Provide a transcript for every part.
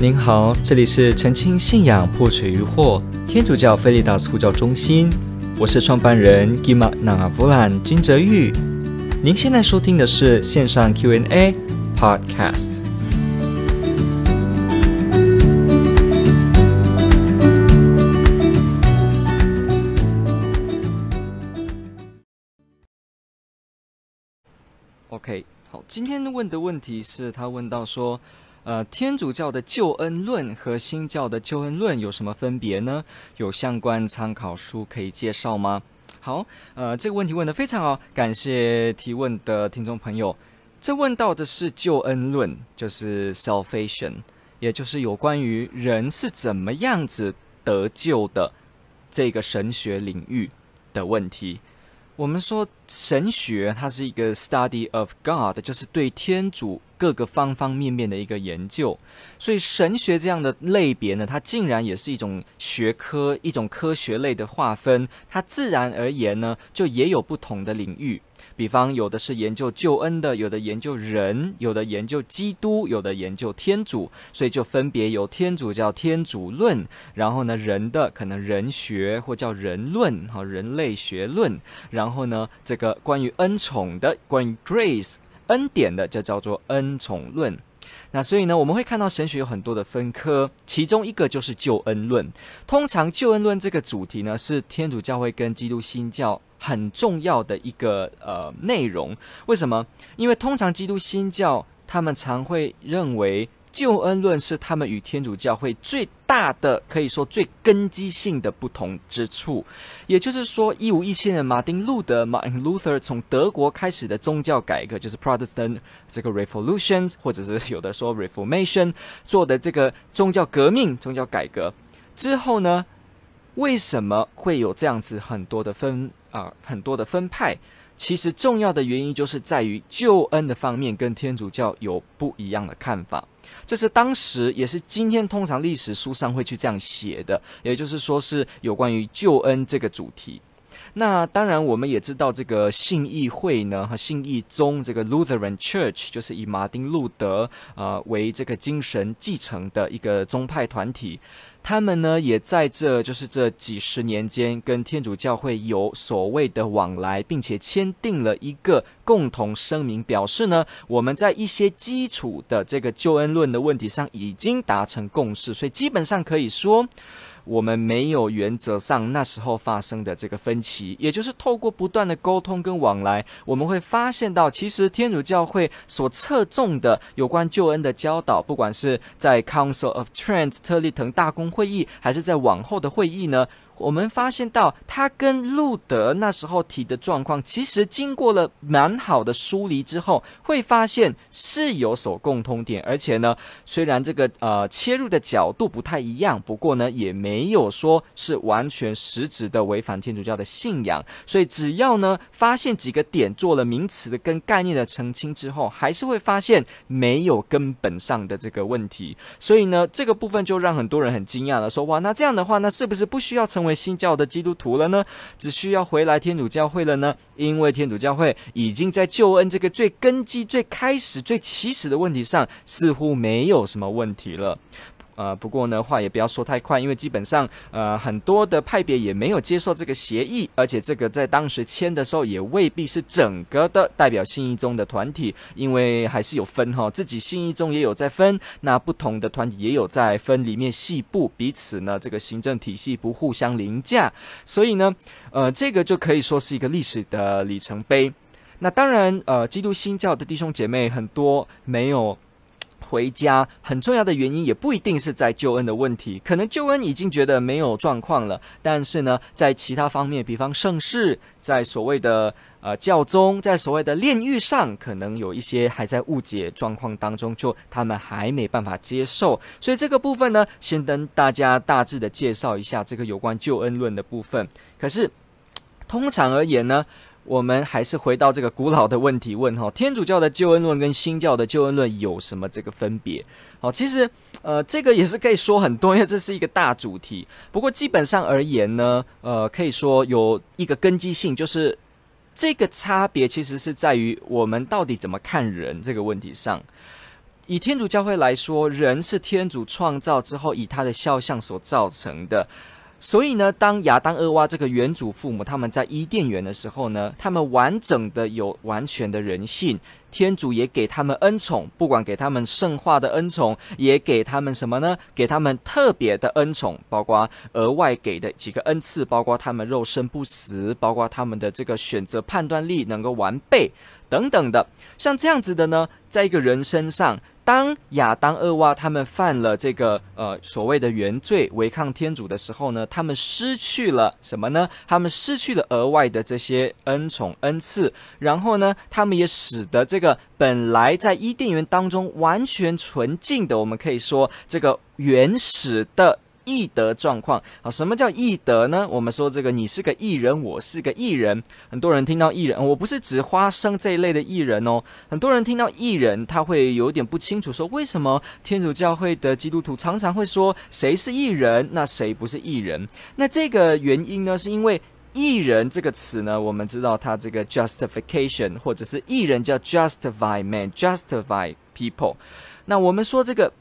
您好，这里是澄清信仰破除疑惑天主教菲利达斯呼叫中心，我是创办人 Gima Nangavulan 金泽玉。您现在收听的是线上 Q&A Podcast。OK，好，今天问的问题是他问到说。呃，天主教的救恩论和新教的救恩论有什么分别呢？有相关参考书可以介绍吗？好，呃，这个问题问得非常好，感谢提问的听众朋友。这问到的是救恩论，就是 salvation，也就是有关于人是怎么样子得救的这个神学领域的问题。我们说神学它是一个 study of God，就是对天主各个方方面面的一个研究。所以神学这样的类别呢，它竟然也是一种学科，一种科学类的划分。它自然而言呢，就也有不同的领域。比方，有的是研究救恩的，有的研究人，有的研究基督，有的研究天主，所以就分别由天主叫天主论，然后呢，人的可能人学或叫人论，哈，人类学论，然后呢，这个关于恩宠的，关于 grace 恩典的，就叫做恩宠论。那所以呢，我们会看到神学有很多的分科，其中一个就是救恩论。通常救恩论这个主题呢，是天主教会跟基督新教很重要的一个呃内容。为什么？因为通常基督新教他们常会认为。救恩论是他们与天主教会最大的，可以说最根基性的不同之处。也就是说，一五一七年马丁路德 （Martin Luther） 从德国开始的宗教改革，就是 Protestant 这个 Revolution，或者是有的说 Reformation 做的这个宗教革命、宗教改革之后呢，为什么会有这样子很多的分啊、很多的分派？其实重要的原因就是在于救恩的方面跟天主教有不一样的看法。这是当时也是今天通常历史书上会去这样写的，也就是说是有关于救恩这个主题。那当然我们也知道这个信义会呢和信义宗这个 Lutheran Church 就是以马丁路德呃为这个精神继承的一个宗派团体。他们呢，也在这就是这几十年间，跟天主教会有所谓的往来，并且签订了一个共同声明，表示呢，我们在一些基础的这个救恩论的问题上已经达成共识，所以基本上可以说。我们没有原则上那时候发生的这个分歧，也就是透过不断的沟通跟往来，我们会发现到，其实天主教会所侧重的有关救恩的教导，不管是在 Council of Trent 特立腾大公会议，还是在往后的会议呢。我们发现到，他跟路德那时候提的状况，其实经过了蛮好的梳理之后，会发现是有所共通点，而且呢，虽然这个呃切入的角度不太一样，不过呢，也没有说是完全实质的违反天主教的信仰。所以只要呢发现几个点，做了名词的跟概念的澄清之后，还是会发现没有根本上的这个问题。所以呢，这个部分就让很多人很惊讶了，说哇，那这样的话，那是不是不需要成为为新教的基督徒了呢？只需要回来天主教会了呢？因为天主教会已经在救恩这个最根基、最开始、最起始的问题上，似乎没有什么问题了。呃，不过呢，话也不要说太快，因为基本上，呃，很多的派别也没有接受这个协议，而且这个在当时签的时候也未必是整个的代表信义中的团体，因为还是有分哈，自己信义中也有在分，那不同的团体也有在分里面细部，彼此呢这个行政体系不互相凌驾，所以呢，呃，这个就可以说是一个历史的里程碑。那当然，呃，基督新教的弟兄姐妹很多没有。回家很重要的原因也不一定是在救恩的问题，可能救恩已经觉得没有状况了，但是呢，在其他方面，比方圣事，在所谓的呃教宗，在所谓的炼狱上，可能有一些还在误解状况当中，就他们还没办法接受。所以这个部分呢，先跟大家大致的介绍一下这个有关救恩论的部分。可是通常而言呢，我们还是回到这个古老的问题问哈，天主教的救恩论跟新教的救恩论有什么这个分别？好，其实呃，这个也是可以说很多，因为这是一个大主题。不过基本上而言呢，呃，可以说有一个根基性，就是这个差别其实是在于我们到底怎么看人这个问题上。以天主教会来说，人是天主创造之后以他的肖像所造成的。所以呢，当亚当、厄娃这个原祖父母他们在伊甸园的时候呢，他们完整的有完全的人性，天主也给他们恩宠，不管给他们圣化的恩宠，也给他们什么呢？给他们特别的恩宠，包括额外给的几个恩赐，包括他们肉身不死，包括他们的这个选择判断力能够完备等等的，像这样子的呢，在一个人身上。当亚当、厄娃他们犯了这个呃所谓的原罪，违抗天主的时候呢，他们失去了什么呢？他们失去了额外的这些恩宠恩赐，然后呢，他们也使得这个本来在伊甸园当中完全纯净的，我们可以说这个原始的。义德状况，好，什么叫义德呢？我们说这个，你是个艺人，我是个艺人。很多人听到艺人，我不是指花生这一类的艺人哦。很多人听到艺人，他会有点不清楚，说为什么天主教会的基督徒常常会说谁是艺人，那谁不是艺人？那这个原因呢，是因为艺人这个词呢，我们知道它这个 justification，或者是艺人叫 justify man，justify people。那我们说这个。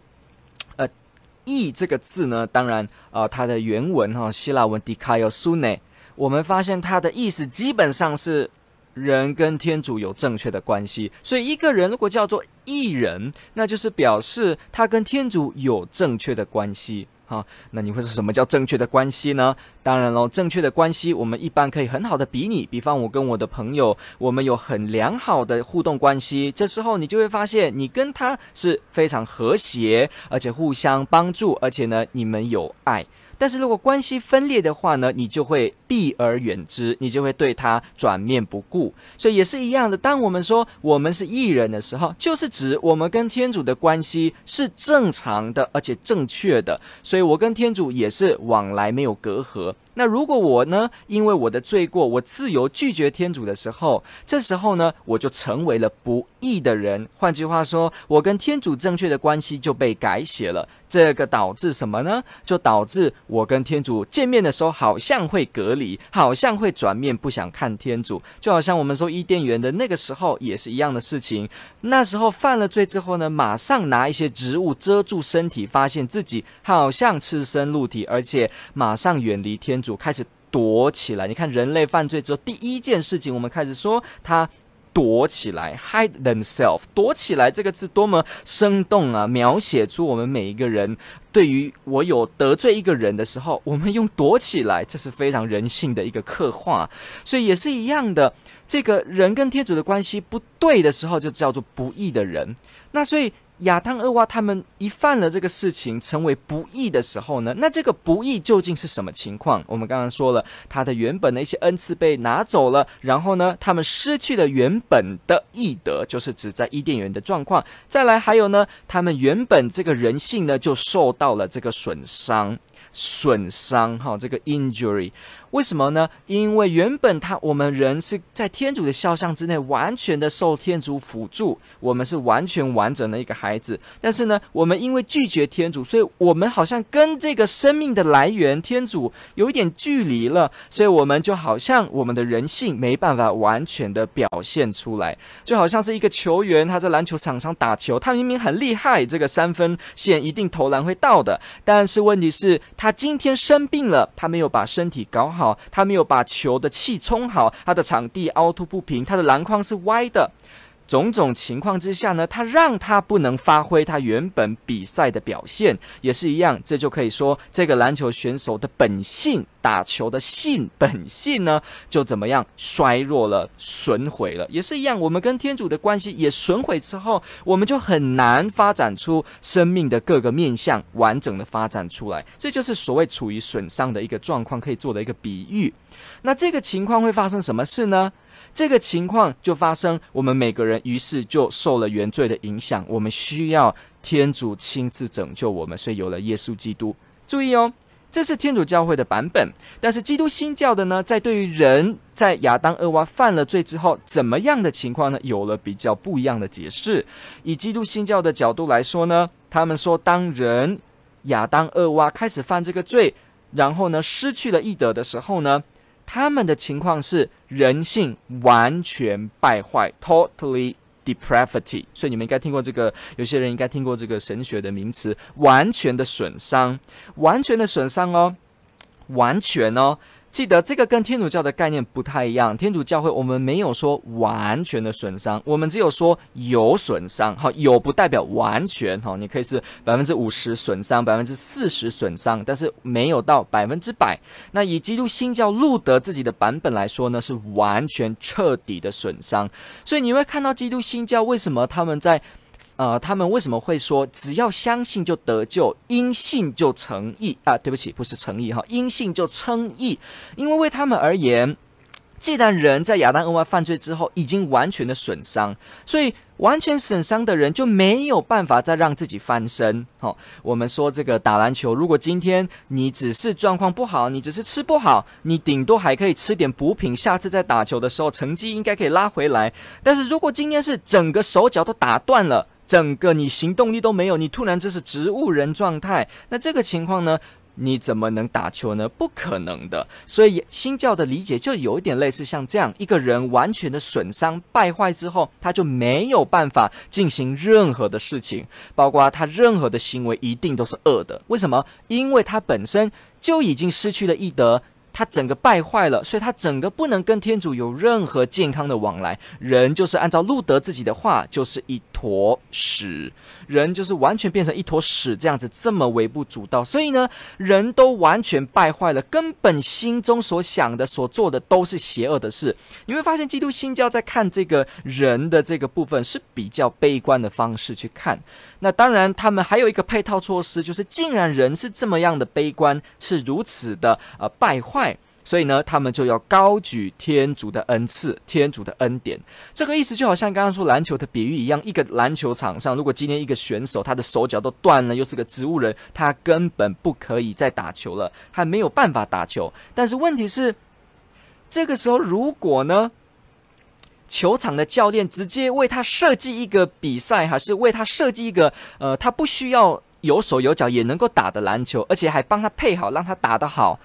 义这个字呢，当然啊、呃，它的原文哈、哦，希腊文 dikaiosune，我们发现它的意思基本上是人跟天主有正确的关系。所以一个人如果叫做艺人，那就是表示他跟天主有正确的关系。好，那你会说什么叫正确的关系呢？当然喽，正确的关系，我们一般可以很好的比拟。比方我跟我的朋友，我们有很良好的互动关系，这时候你就会发现，你跟他是非常和谐，而且互相帮助，而且呢，你们有爱。但是如果关系分裂的话呢，你就会避而远之，你就会对他转面不顾。所以也是一样的，当我们说我们是艺人的时候，就是指我们跟天主的关系是正常的，而且正确的。所以我跟天主也是往来没有隔阂。那如果我呢，因为我的罪过，我自由拒绝天主的时候，这时候呢，我就成为了不义的人。换句话说，我跟天主正确的关系就被改写了。这个导致什么呢？就导致我跟天主见面的时候，好像会隔离，好像会转面不想看天主。就好像我们说伊甸园的那个时候，也是一样的事情。那时候犯了罪之后呢，马上拿一些植物遮住身体，发现自己好像赤身露体，而且马上远离天。主开始躲起来，你看人类犯罪之后，第一件事情，我们开始说他躲起来，hide themselves，躲起来这个字多么生动啊！描写出我们每一个人对于我有得罪一个人的时候，我们用躲起来，这是非常人性的一个刻画。所以也是一样的，这个人跟天主的关系不对的时候，就叫做不义的人。那所以。亚当、厄娃他们一犯了这个事情，成为不义的时候呢，那这个不义究竟是什么情况？我们刚刚说了，他的原本的一些恩赐被拿走了，然后呢，他们失去了原本的义德，就是指在伊甸园的状况。再来还有呢，他们原本这个人性呢，就受到了这个损伤。损伤哈，这个 injury，为什么呢？因为原本他我们人是在天主的肖像之内，完全的受天主辅助，我们是完全完整的一个孩子。但是呢，我们因为拒绝天主，所以我们好像跟这个生命的来源天主有一点距离了，所以我们就好像我们的人性没办法完全的表现出来，就好像是一个球员他在篮球场上打球，他明明很厉害，这个三分线一定投篮会到的，但是问题是他。今天生病了，他没有把身体搞好，好他没有把球的气充好，他的场地凹凸不平，他的篮筐是歪的。种种情况之下呢，他让他不能发挥他原本比赛的表现，也是一样。这就可以说，这个篮球选手的本性，打球的性本性呢，就怎么样衰弱了、损毁了，也是一样。我们跟天主的关系也损毁之后，我们就很难发展出生命的各个面向完整的发展出来。这就是所谓处于损伤的一个状况，可以做的一个比喻。那这个情况会发生什么事呢？这个情况就发生，我们每个人于是就受了原罪的影响，我们需要天主亲自拯救我们，所以有了耶稣基督。注意哦，这是天主教会的版本，但是基督新教的呢，在对于人在亚当、厄娃犯了罪之后，怎么样的情况呢？有了比较不一样的解释。以基督新教的角度来说呢，他们说，当人亚当、厄娃开始犯这个罪，然后呢，失去了义德的时候呢，他们的情况是人性完全败坏，totally depravity，所以你们应该听过这个，有些人应该听过这个神学的名词，完全的损伤，完全的损伤哦，完全哦。记得这个跟天主教的概念不太一样。天主教会我们没有说完全的损伤，我们只有说有损伤。好，有不代表完全。好，你可以是百分之五十损伤，百分之四十损伤，但是没有到百分之百。那以基督新教路德自己的版本来说呢，是完全彻底的损伤。所以你会看到基督新教为什么他们在。呃，他们为什么会说只要相信就得救，因信就称义啊？对不起，不是称义哈，因信就称义。因为为他们而言，既然人在亚当夏娃犯罪之后已经完全的损伤，所以完全损伤的人就没有办法再让自己翻身。好，我们说这个打篮球，如果今天你只是状况不好，你只是吃不好，你顶多还可以吃点补品，下次在打球的时候成绩应该可以拉回来。但是如果今天是整个手脚都打断了，整个你行动力都没有，你突然这是植物人状态，那这个情况呢？你怎么能打球呢？不可能的。所以新教的理解就有一点类似像这样，一个人完全的损伤败坏之后，他就没有办法进行任何的事情，包括他任何的行为一定都是恶的。为什么？因为他本身就已经失去了义德。他整个败坏了，所以他整个不能跟天主有任何健康的往来。人就是按照路德自己的话，就是一坨屎，人就是完全变成一坨屎这样子，这么微不足道。所以呢，人都完全败坏了，根本心中所想的、所做的都是邪恶的事。你会发现，基督新教在看这个人的这个部分是比较悲观的方式去看。那当然，他们还有一个配套措施，就是既然人是这么样的悲观，是如此的呃败坏，所以呢，他们就要高举天主的恩赐、天主的恩典。这个意思就好像刚刚说篮球的比喻一样，一个篮球场上，如果今天一个选手他的手脚都断了，又是个植物人，他根本不可以再打球了，他没有办法打球。但是问题是，这个时候如果呢？球场的教练直接为他设计一个比赛，还是为他设计一个呃，他不需要有手有脚也能够打的篮球，而且还帮他配好，让他打得好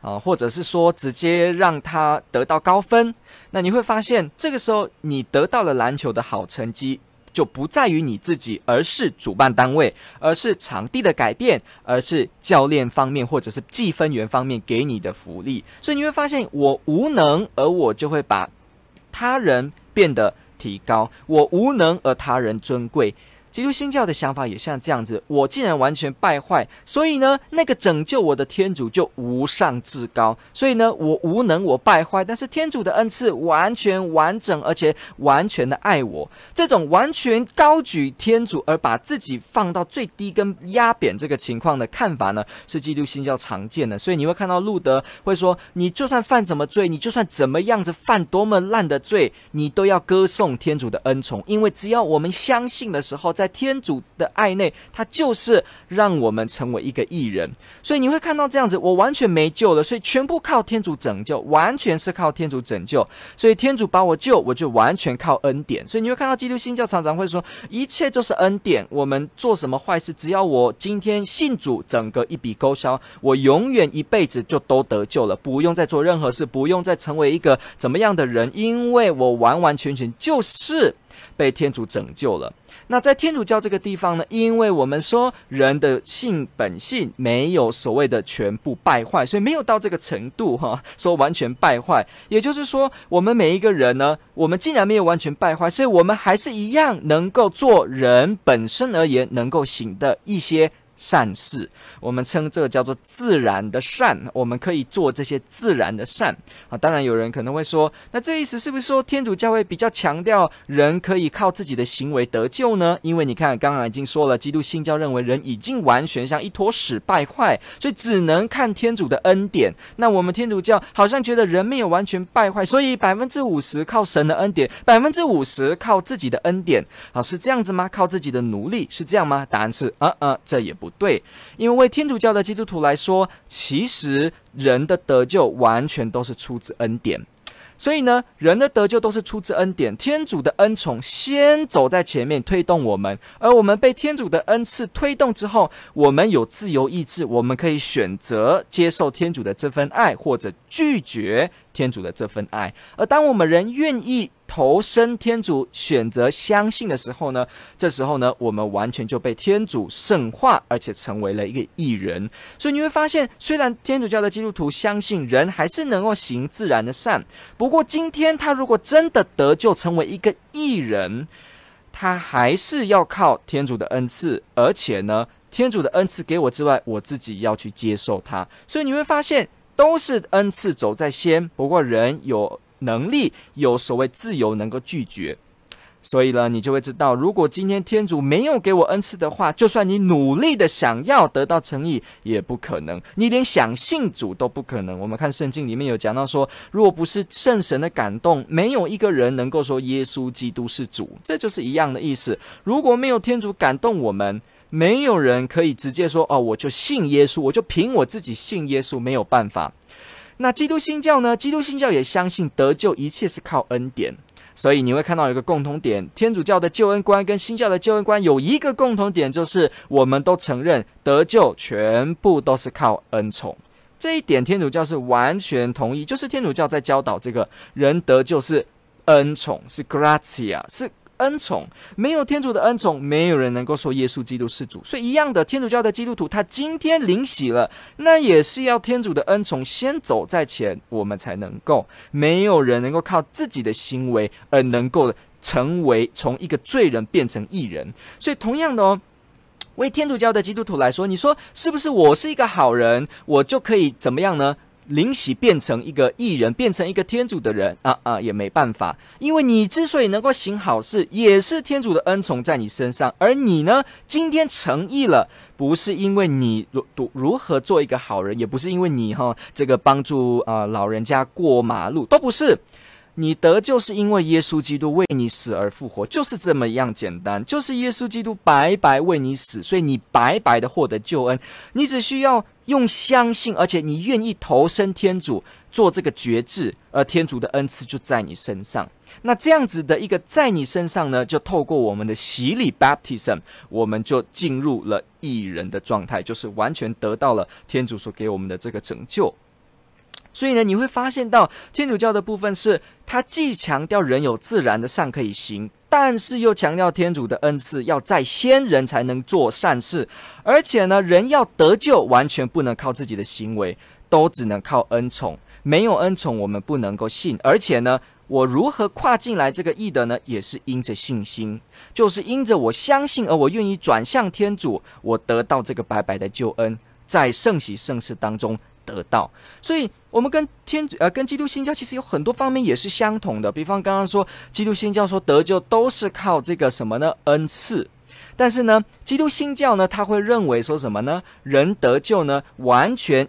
啊、或者是说直接让他得到高分，那你会发现，这个时候你得到了篮球的好成绩，就不在于你自己，而是主办单位，而是场地的改变，而是教练方面或者是计分员方面给你的福利。所以你会发现，我无能，而我就会把。他人变得提高，我无能而他人尊贵。基督新教的想法也像这样子，我既然完全败坏，所以呢，那个拯救我的天主就无上至高。所以呢，我无能，我败坏，但是天主的恩赐完全完整，而且完全的爱我。这种完全高举天主而把自己放到最低跟压扁这个情况的看法呢，是基督新教常见的。所以你会看到路德会说，你就算犯什么罪，你就算怎么样子犯多么烂的罪，你都要歌颂天主的恩宠，因为只要我们相信的时候。在天主的爱内，他就是让我们成为一个艺人。所以你会看到这样子，我完全没救了，所以全部靠天主拯救，完全是靠天主拯救。所以天主把我救，我就完全靠恩典。所以你会看到基督新教常常会说，一切都是恩典。我们做什么坏事，只要我今天信主，整个一笔勾销，我永远一辈子就都得救了，不用再做任何事，不用再成为一个怎么样的人，因为我完完全全就是被天主拯救了。那在天主教这个地方呢，因为我们说人的性本性没有所谓的全部败坏，所以没有到这个程度哈，说完全败坏。也就是说，我们每一个人呢，我们既然没有完全败坏，所以我们还是一样能够做人本身而言能够行的一些。善事，我们称这叫做自然的善。我们可以做这些自然的善啊。当然，有人可能会说，那这意思是不是说天主教会比较强调人可以靠自己的行为得救呢？因为你看，刚刚已经说了，基督新教认为人已经完全像一坨屎败坏，所以只能看天主的恩典。那我们天主教好像觉得人没有完全败坏，所以百分之五十靠神的恩典，百分之五十靠自己的恩典。好，是这样子吗？靠自己的努力是这样吗？答案是，啊啊，这也不。对，因为为天主教的基督徒来说，其实人的得救完全都是出自恩典，所以呢，人的得救都是出自恩典，天主的恩宠先走在前面推动我们，而我们被天主的恩赐推动之后，我们有自由意志，我们可以选择接受天主的这份爱，或者拒绝天主的这份爱，而当我们人愿意。投身天主，选择相信的时候呢，这时候呢，我们完全就被天主圣化，而且成为了一个义人。所以你会发现，虽然天主教的基督徒相信人还是能够行自然的善，不过今天他如果真的得救，成为一个义人，他还是要靠天主的恩赐，而且呢，天主的恩赐给我之外，我自己要去接受他。所以你会发现，都是恩赐走在先。不过人有能力，有所谓自由，能够拒绝。所以呢，你就会知道，如果今天天主没有给我恩赐的话，就算你努力的想要得到诚意，也不可能。你连想信主都不可能。我们看圣经里面有讲到说，如果不是圣神的感动，没有一个人能够说耶稣基督是主。这就是一样的意思。如果没有天主感动我们，没有人可以直接说哦，我就信耶稣，我就凭我自己信耶稣，没有办法。那基督新教呢？基督新教也相信得救一切是靠恩典。所以你会看到一个共同点，天主教的救恩观跟新教的救恩观有一个共同点，就是我们都承认得救全部都是靠恩宠。这一点天主教是完全同意，就是天主教在教导这个人得救是恩宠，是 gratia，是。恩宠，没有天主的恩宠，没有人能够说耶稣基督是主。所以一样的，天主教的基督徒，他今天领洗了，那也是要天主的恩宠先走在前，我们才能够。没有人能够靠自己的行为而能够成为从一个罪人变成义人。所以同样的哦，为天主教的基督徒来说，你说是不是我是一个好人，我就可以怎么样呢？灵洗变成一个艺人，变成一个天主的人啊啊，也没办法，因为你之所以能够行好事，也是天主的恩宠在你身上。而你呢，今天成义了，不是因为你如如何做一个好人，也不是因为你哈这个帮助啊、老人家过马路，都不是。你得救是因为耶稣基督为你死而复活，就是这么样简单。就是耶稣基督白白为你死，所以你白白的获得救恩。你只需要用相信，而且你愿意投身天主做这个决志，而天主的恩赐就在你身上。那这样子的一个在你身上呢，就透过我们的洗礼 （baptism），我们就进入了异人的状态，就是完全得到了天主所给我们的这个拯救。所以呢，你会发现到天主教的部分是，它既强调人有自然的善可以行，但是又强调天主的恩赐要在先人才能做善事，而且呢，人要得救完全不能靠自己的行为，都只能靠恩宠。没有恩宠，我们不能够信。而且呢，我如何跨进来这个义的呢？也是因着信心，就是因着我相信，而我愿意转向天主，我得到这个白白的救恩，在圣喜圣事当中。得到，所以我们跟天主呃跟基督新教其实有很多方面也是相同的。比方刚刚说基督新教说得救都是靠这个什么呢？恩赐。但是呢，基督新教呢他会认为说什么呢？人得救呢完全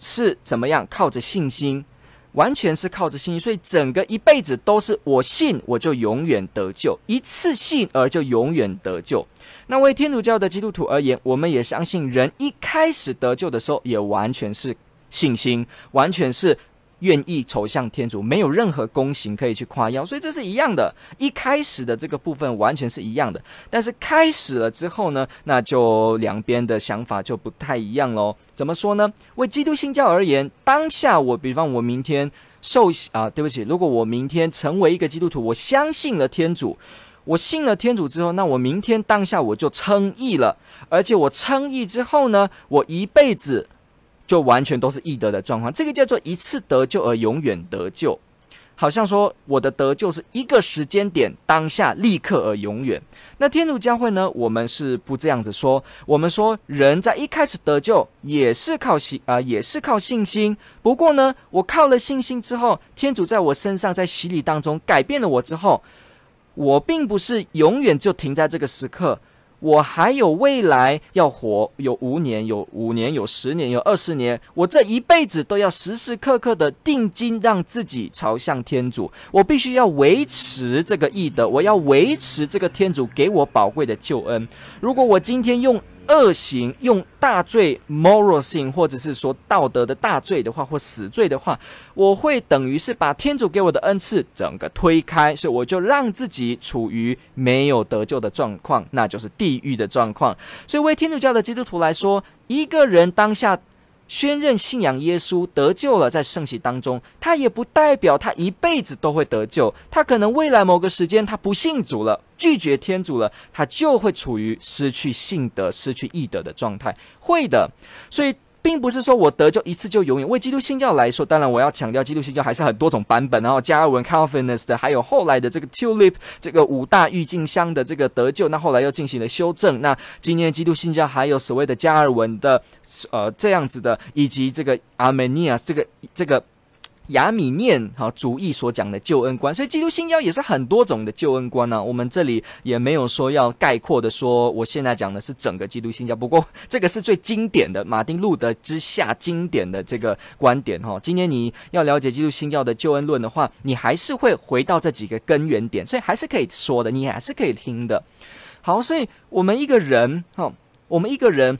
是怎么样？靠着信心，完全是靠着信心。所以整个一辈子都是我信我就永远得救，一次信而就永远得救。那为天主教的基督徒而言，我们也相信人一开始得救的时候也完全是。信心完全是愿意走向天主，没有任何功行可以去夸耀，所以这是一样的。一开始的这个部分完全是一样的，但是开始了之后呢，那就两边的想法就不太一样喽。怎么说呢？为基督新教而言，当下我，比方我明天受洗啊，对不起，如果我明天成为一个基督徒，我相信了天主，我信了天主之后，那我明天当下我就称义了，而且我称义之后呢，我一辈子。就完全都是易得的状况，这个叫做一次得救而永远得救，好像说我的得救是一个时间点当下立刻而永远。那天主教会呢，我们是不这样子说，我们说人在一开始得救也是靠信啊、也是靠信心。不过呢，我靠了信心之后，天主在我身上在洗礼当中改变了我之后，我并不是永远就停在这个时刻。我还有未来要活，有五年，有五年，有十年，有二十年。我这一辈子都要时时刻刻的定睛，让自己朝向天主。我必须要维持这个义德，我要维持这个天主给我宝贵的救恩。如果我今天用。恶行用大罪 moral sin，或者是说道德的大罪的话，或死罪的话，我会等于是把天主给我的恩赐整个推开，所以我就让自己处于没有得救的状况，那就是地狱的状况。所以为天主教的基督徒来说，一个人当下宣认信仰耶稣得救了，在圣洗当中，他也不代表他一辈子都会得救。他可能未来某个时间他不信主了，拒绝天主了，他就会处于失去信德、失去义德的状态。会的，所以。并不是说我得救一次就永远。为基督新教来说，当然我要强调，基督新教还是很多种版本。然后加尔文 （Calvinist） 的，还有后来的这个 Tulip 这个五大郁金香的这个得救，那后来又进行了修正。那今年基督新教还有所谓的加尔文的，呃，这样子的，以及这个 Armenia 这个这个。亚米念哈主义所讲的救恩观，所以基督新教也是很多种的救恩观呢、我们这里也没有说要概括的说，我现在讲的是整个基督新教。不过这个是最经典的，马丁路德之下经典的这个观点哈。今天你要了解基督新教的救恩论的话，你还是会回到这几个根源点，所以还是可以说的，你还是可以听的。好，所以我们一个人哈，我们一个人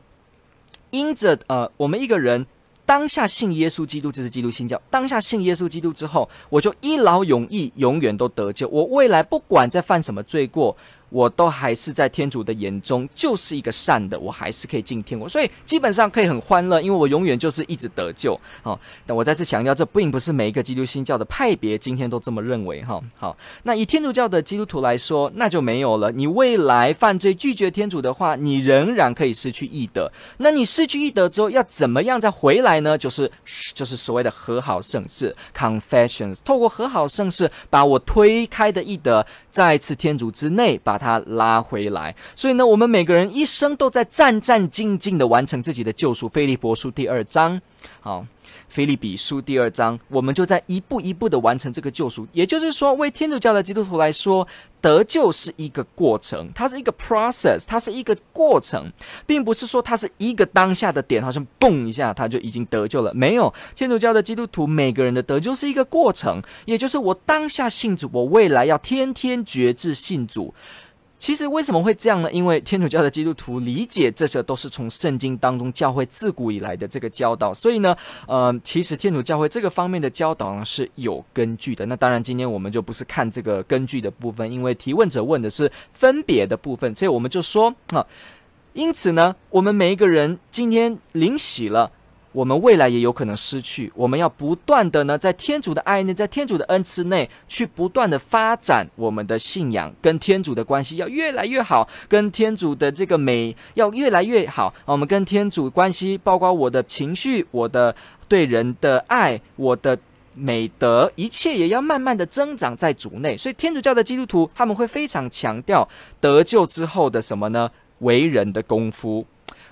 因着呃，我们一个人。当下信耶稣基督，这是基督新教。当下信耶稣基督之后，我就一劳永逸，永远都得救。我未来不管在犯什么罪过。我都还是在天主的眼中就是一个善的，我还是可以进天国，所以基本上可以很欢乐，因为我永远就是一直得救。好，但我再次强调，这并不是每一个基督新教的派别今天都这么认为。哈，好，那以天主教的基督徒来说，那就没有了。你未来犯罪拒绝天主的话，你仍然可以失去义德。那你失去义德之后，要怎么样再回来呢？就是就是所谓的和好圣事 （confessions），透过和好圣事，把我推开的义德再次天主之内把。他拉回来，所以呢，我们每个人一生都在战战兢兢地完成自己的救赎。腓立比书第二章，好，腓立比书第二章，我们就在一步一步地完成这个救赎。也就是说，为天主教的基督徒来说，得救是一个过程，它是一个 process，它是一个过程，并不是说它是一个当下的点，好像嘣一下他就已经得救了。没有，天主教的基督徒每个人的得救是一个过程，也就是我当下信主，我未来要天天决志信主。其实为什么会这样呢？因为天主教的基督徒理解这些都是从圣经当中教会自古以来的这个教导，所以呢，呃，其实天主教会这个方面的教导呢是有根据的。那当然，今天我们就不是看这个根据的部分，因为提问者问的是分别的部分，所以我们就说啊，因此呢，我们每一个人今天领洗了。我们未来也有可能失去，我们要不断的呢，在天主的爱内，在天主的恩赐内，去不断的发展我们的信仰，跟天主的关系要越来越好，跟天主的这个美要越来越好。我们跟天主关系，包括我的情绪、我的对人的爱、我的美德，一切也要慢慢的增长在主内。所以天主教的基督徒他们会非常强调得救之后的什么呢？为人的功夫。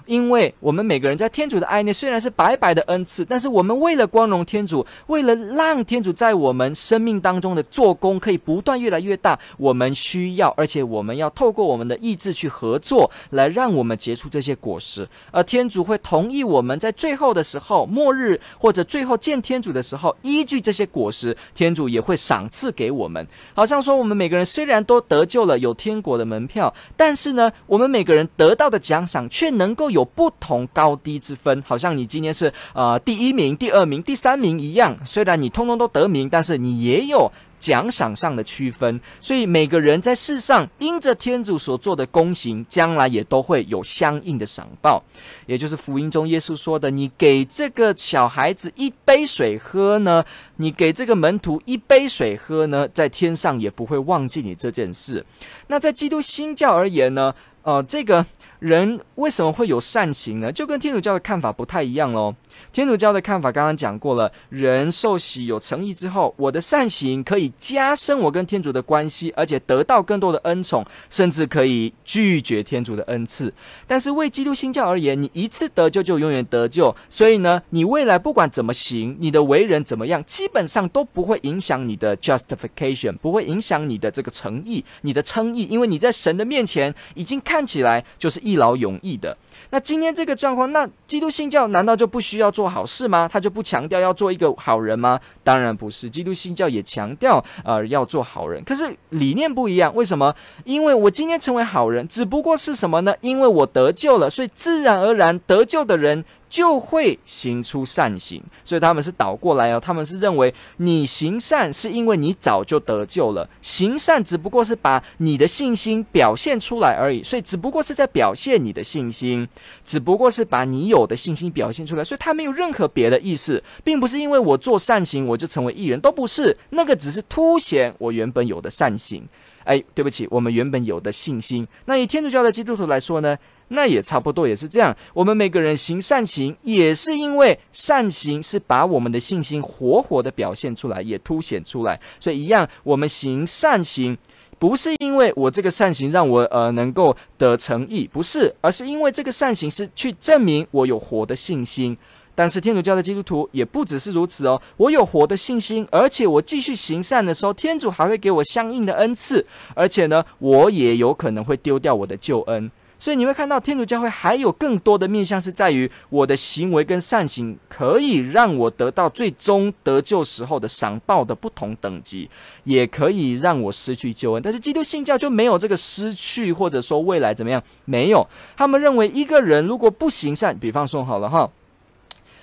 因为我们每个人在天主的爱内，虽然是白白的恩赐，但是我们为了光荣天主，为了让天主在我们生命当中的做工可以不断越来越大，我们需要，而且我们要透过我们的意志去合作，来让我们结出这些果实。而天主会同意我们在最后的时候，末日或者最后见天主的时候，依据这些果实，天主也会赏赐给我们。好像说，我们每个人虽然都得救了，有天国的门票，但是呢，我们每个人得到的奖赏却能够有。不同高低之分，好像你今天是呃第一名、第二名、第三名一样。虽然你通通都得名，但是你也有奖赏上的区分。所以每个人在世上因着天主所做的功行，将来也都会有相应的赏报。也就是福音中耶稣说的：“你给这个小孩子一杯水喝呢，你给这个门徒一杯水喝呢，在天上也不会忘记你这件事。”那在基督新教而言呢，呃，这个。人为什么会有善行呢？就跟天主教的看法不太一样喽。天主教的看法刚刚讲过了，人受洗有诚意之后，我的善行可以加深我跟天主的关系，而且得到更多的恩宠，甚至可以拒绝天主的恩赐。但是为基督新教而言，你一次得救就永远得救，所以呢，你未来不管怎么行，你的为人怎么样，基本上都不会影响你的 justification，不会影响你的这个诚意、你的称义，因为你在神的面前已经看起来就是一劳永逸的。那今天这个状况，那基督新教难道就不需要做好事吗？他就不强调要做一个好人吗？当然不是，基督新教也强调呃要做好人，可是理念不一样。为什么？因为我今天成为好人，只不过是什么呢？因为我得救了，所以自然而然得救的人就会行出善行，所以他们是倒过来哦。他们是认为你行善是因为你早就得救了，行善只不过是把你的信心表现出来而已，所以只不过是在表现你的信心，只不过是把你有的信心表现出来，所以他没有任何别的意思，并不是因为我做善行我就成为义人，都不是，那个只是凸显我原本有的善行。哎，对不起，我们原本有的信心。那以天主教的基督徒来说呢？那也差不多也是这样。我们每个人行善行，也是因为善行是把我们的信心活活的表现出来，也凸显出来。所以一样，我们行善行，不是因为我这个善行让我呃能够得诚意，不是，而是因为这个善行是去证明我有活的信心。但是天主教的基督徒也不只是如此哦，我有活的信心，而且我继续行善的时候，天主还会给我相应的恩赐，而且呢，我也有可能会丢掉我的救恩。所以你会看到天主教会还有更多的面向是在于我的行为跟善行可以让我得到最终得救时候的赏报的不同等级，也可以让我失去救恩。但是基督信教就没有这个失去或者说未来怎么样，没有。他们认为一个人如果不行善，比方说好了哈，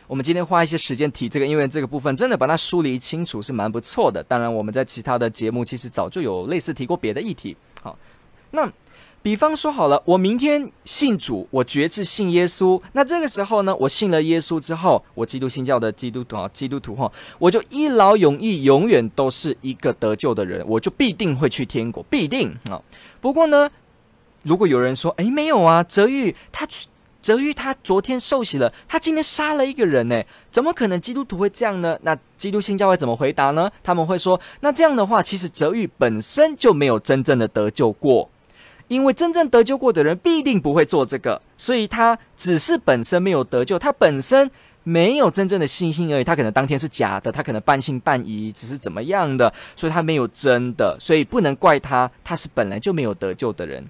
我们今天花一些时间提这个，因为这个部分真的把它梳理清楚是蛮不错的。当然我们在其他的节目其实早就有类似提过别的议题。好，那。比方说好了，我明天信主，我决志信耶稣。那这个时候呢，我信了耶稣之后，我基督新教的基督徒啊，基督徒哈，我就一劳永逸，永远都是一个得救的人，我就必定会去天国，必定啊。不过呢，如果有人说，诶，没有啊，泽玉他泽玉他昨天受洗了，他今天杀了一个人呢，怎么可能基督徒会这样呢？那基督新教会怎么回答呢？他们会说，那这样的话，其实泽玉本身就没有真正的得救过。因为真正得救过的人必定不会做这个，所以他只是本身没有得救，他本身没有真正的信心而已。他可能当天是假的，他可能半信半疑，只是怎么样的，所以他没有真的，所以不能怪他，他是本来就没有得救的人。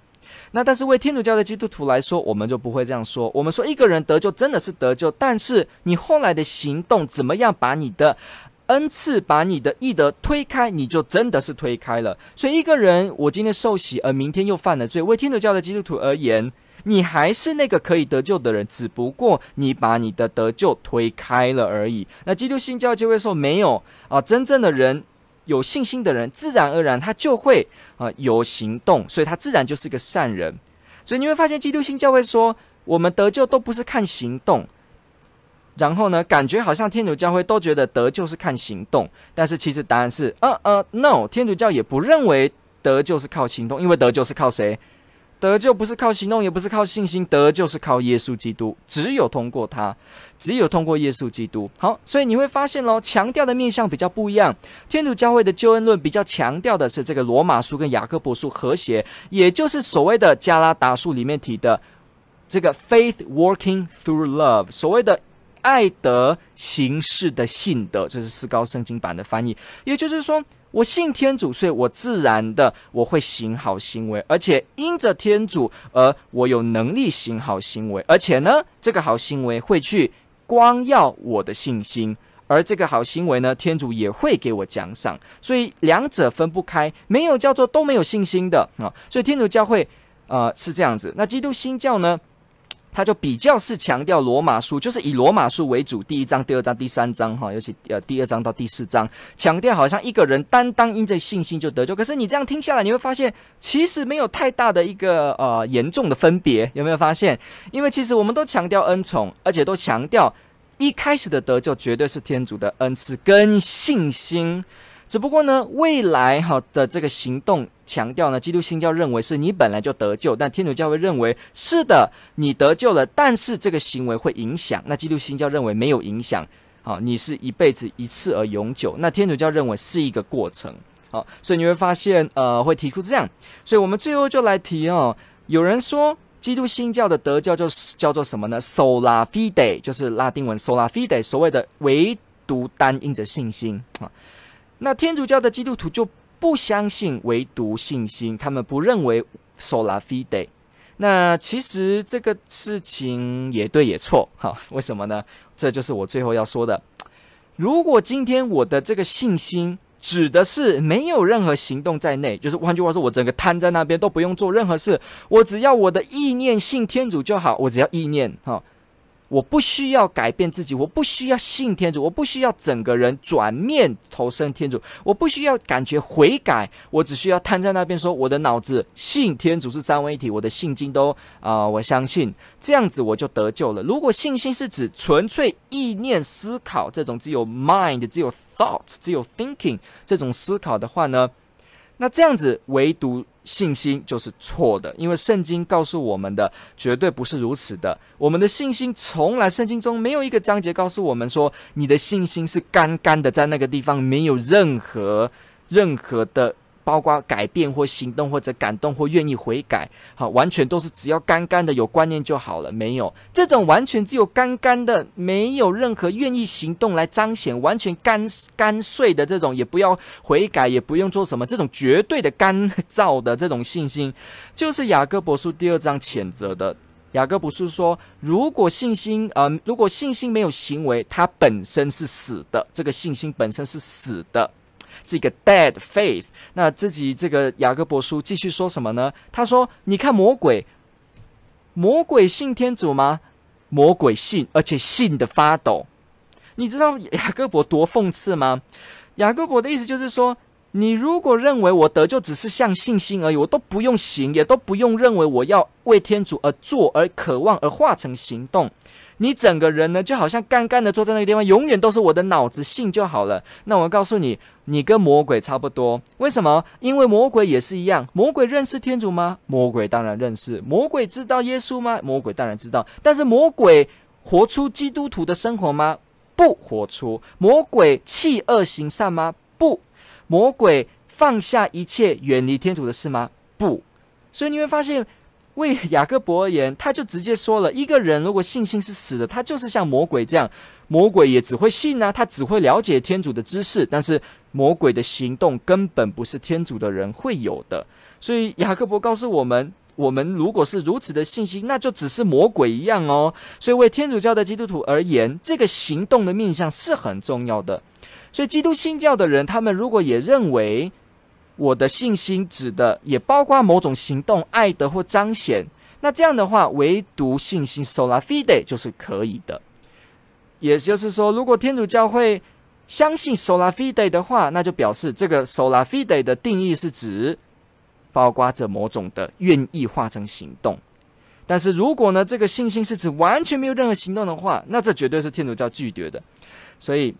那但是为天主教的基督徒来说，我们就不会这样说。我们说一个人得救真的是得救，但是你后来的行动怎么样，把你的。恩赐把你的义德推开，你就真的是推开了。所以一个人，我今天受洗，而明天又犯了罪，为天主教的基督徒而言，你还是那个可以得救的人，只不过你把你的得救推开了而已。那基督新教就会说，没有啊，真正的人，有信心的人，自然而然他就会啊有行动，所以他自然就是个善人。所以你会发现，基督新教会说，我们得救都不是看行动。然后呢，感觉好像天主教会都觉得得救是看行动，但是其实答案是，呃呃，no，天主教也不认为得救是靠行动，因为得救是靠谁？得救不是靠行动，也不是靠信心，得救是靠耶稣基督，只有通过他，只有通过耶稣基督。好，所以你会发现喽，强调的面向比较不一样。天主教会的救恩论比较强调的是这个罗马书跟雅各伯书和谐，也就是所谓的加拉达书里面提的这个 faith working through love，所谓的。爱德行事的信德，这是思高圣经版的翻译。也就是说，我信天主，所以我自然的我会行好行为，而且因着天主而我有能力行好行为，而且呢，这个好行为会去光耀我的信心，而这个好行为呢，天主也会给我奖赏。所以两者分不开，没有叫做都没有信心的啊。所以天主教会呃是这样子，那基督新教呢？他就比较是强调罗马书，就是以罗马书为主，第一章、第二章、第三章，哈，尤其呃第二章到第四章，强调好像一个人单单因着信心就得救。可是你这样听下来，你会发现其实没有太大的一个呃严重的分别，有没有发现？因为其实我们都强调恩宠，而且都强调一开始的得救绝对是天主的恩赐跟信心。只不过呢，未来哈的这个行动强调呢，基督新教认为是你本来就得救，但天主教会认为是的，你得救了，但是这个行为会影响。那基督新教认为没有影响，好，你是一辈子一次而永久。那天主教认为是一个过程，好，所以你会发现，呃，会提出这样。所以我们最后就来提哦，有人说基督新教的得救就是叫做什么呢？Sola fide，就是拉丁文 Sola fide，所谓的唯独单因着信心啊。那天主教的基督徒就不相信唯独信心，他们不认为 sola fide。那其实这个事情也对也错，哈，为什么呢？这就是我最后要说的。如果今天我的这个信心指的是没有任何行动在内，就是换句话说，我整个瘫在那边都不用做任何事，我只要我的意念信天主就好，我只要意念哈。我不需要改变自己，我不需要信天主，我不需要整个人转面投身天主，我不需要感觉悔改，我只需要瘫在那边说，我的脑子信天主是三位一体，我的信经都啊、我相信这样子我就得救了。如果信心是指纯粹意念思考这种只有 mind 只有 thought 只有 thinking 这种思考的话呢，那这样子唯独。信心就是错的，因为圣经告诉我们的绝对不是如此的。我们的信心从来，圣经中没有一个章节告诉我们说，你的信心是干干的，在那个地方没有任何任何的。包括改变或行动，或者感动或愿意悔改，好，完全都是只要干干的有观念就好了。没有这种完全只有干干的，没有任何愿意行动来彰显，完全干干碎的这种，也不要悔改，也不用做什么，这种绝对的干燥的这种信心，就是雅各伯书第二章谴责的。雅各伯书说，如果信心，呃，如果信心没有行为，它本身是死的。这个信心本身是死的。是一个 dead faith。那自己这个雅各伯书继续说什么呢？他说：“你看魔鬼，魔鬼信天主吗？魔鬼信，而且信得发抖。你知道雅各伯多讽刺吗？雅各伯的意思就是说，你如果认为我得救只是像信心而已，我都不用行，也都不用认为我要为天主而做，而渴望，而化成行动。”你整个人呢，就好像干干的坐在那个地方，永远都是我的脑子信就好了。那我告诉你，你跟魔鬼差不多。为什么？因为魔鬼也是一样。魔鬼认识天主吗？魔鬼当然认识。魔鬼知道耶稣吗？魔鬼当然知道。但是魔鬼活出基督徒的生活吗？不活出。魔鬼弃恶行善吗？不。魔鬼放下一切远离天主的事吗？不。所以你会发现。为雅各伯而言，他就直接说了：一个人如果信心是死的，他就是像魔鬼这样，魔鬼也只会信啊，他只会了解天主的知识，但是魔鬼的行动根本不是天主的人会有的。所以雅各伯告诉我们，我们如果是如此的信心，那就只是魔鬼一样哦。所以为天主教的基督徒而言，这个行动的面向是很重要的。所以基督新教的人，他们如果也认为。我的信心指的也包括某种行动、爱德或彰显。那这样的话，唯独信心 （sola fide） 就是可以的。也就是说，如果天主教会相信 sola fide 的话，那就表示这个 sola fide 的定义是指包括着某种的愿意化成行动。但是如果呢，这个信心是指完全没有任何行动的话，那这绝对是天主教拒绝的。所以，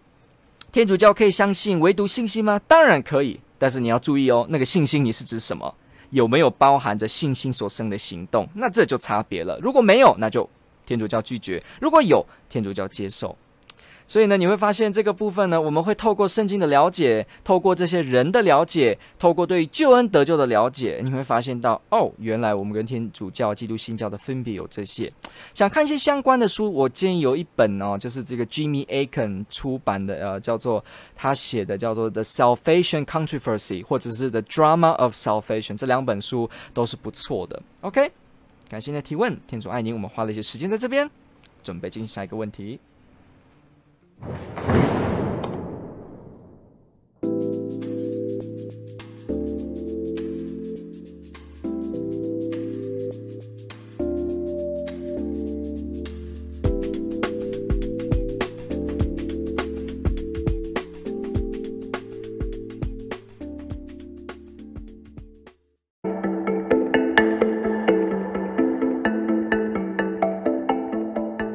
天主教可以相信唯独信心吗？当然可以。但是你要注意哦，那个信心你是指什么？有没有包含着信心所生的行动？那这就差别了。如果没有，那就天主教拒绝；如果有，天主教接受。所以呢，你会发现这个部分呢，我们会透过圣经的了解，透过这些人的了解，透过对救恩得救的了解，你会发现到哦，原来我们跟天主教、基督新教的分别有这些。想看一些相关的书，我建议有一本哦，就是这个 Jimmy Akin 出版的，呃，叫做他写的叫做 The Salvation Controversy，或者是 The Drama of Salvation，这两本书都是不错的。OK，感谢你的提问，天主爱你，我们花了一些时间在这边，准备进行下一个问题。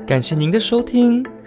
感谢您的收听。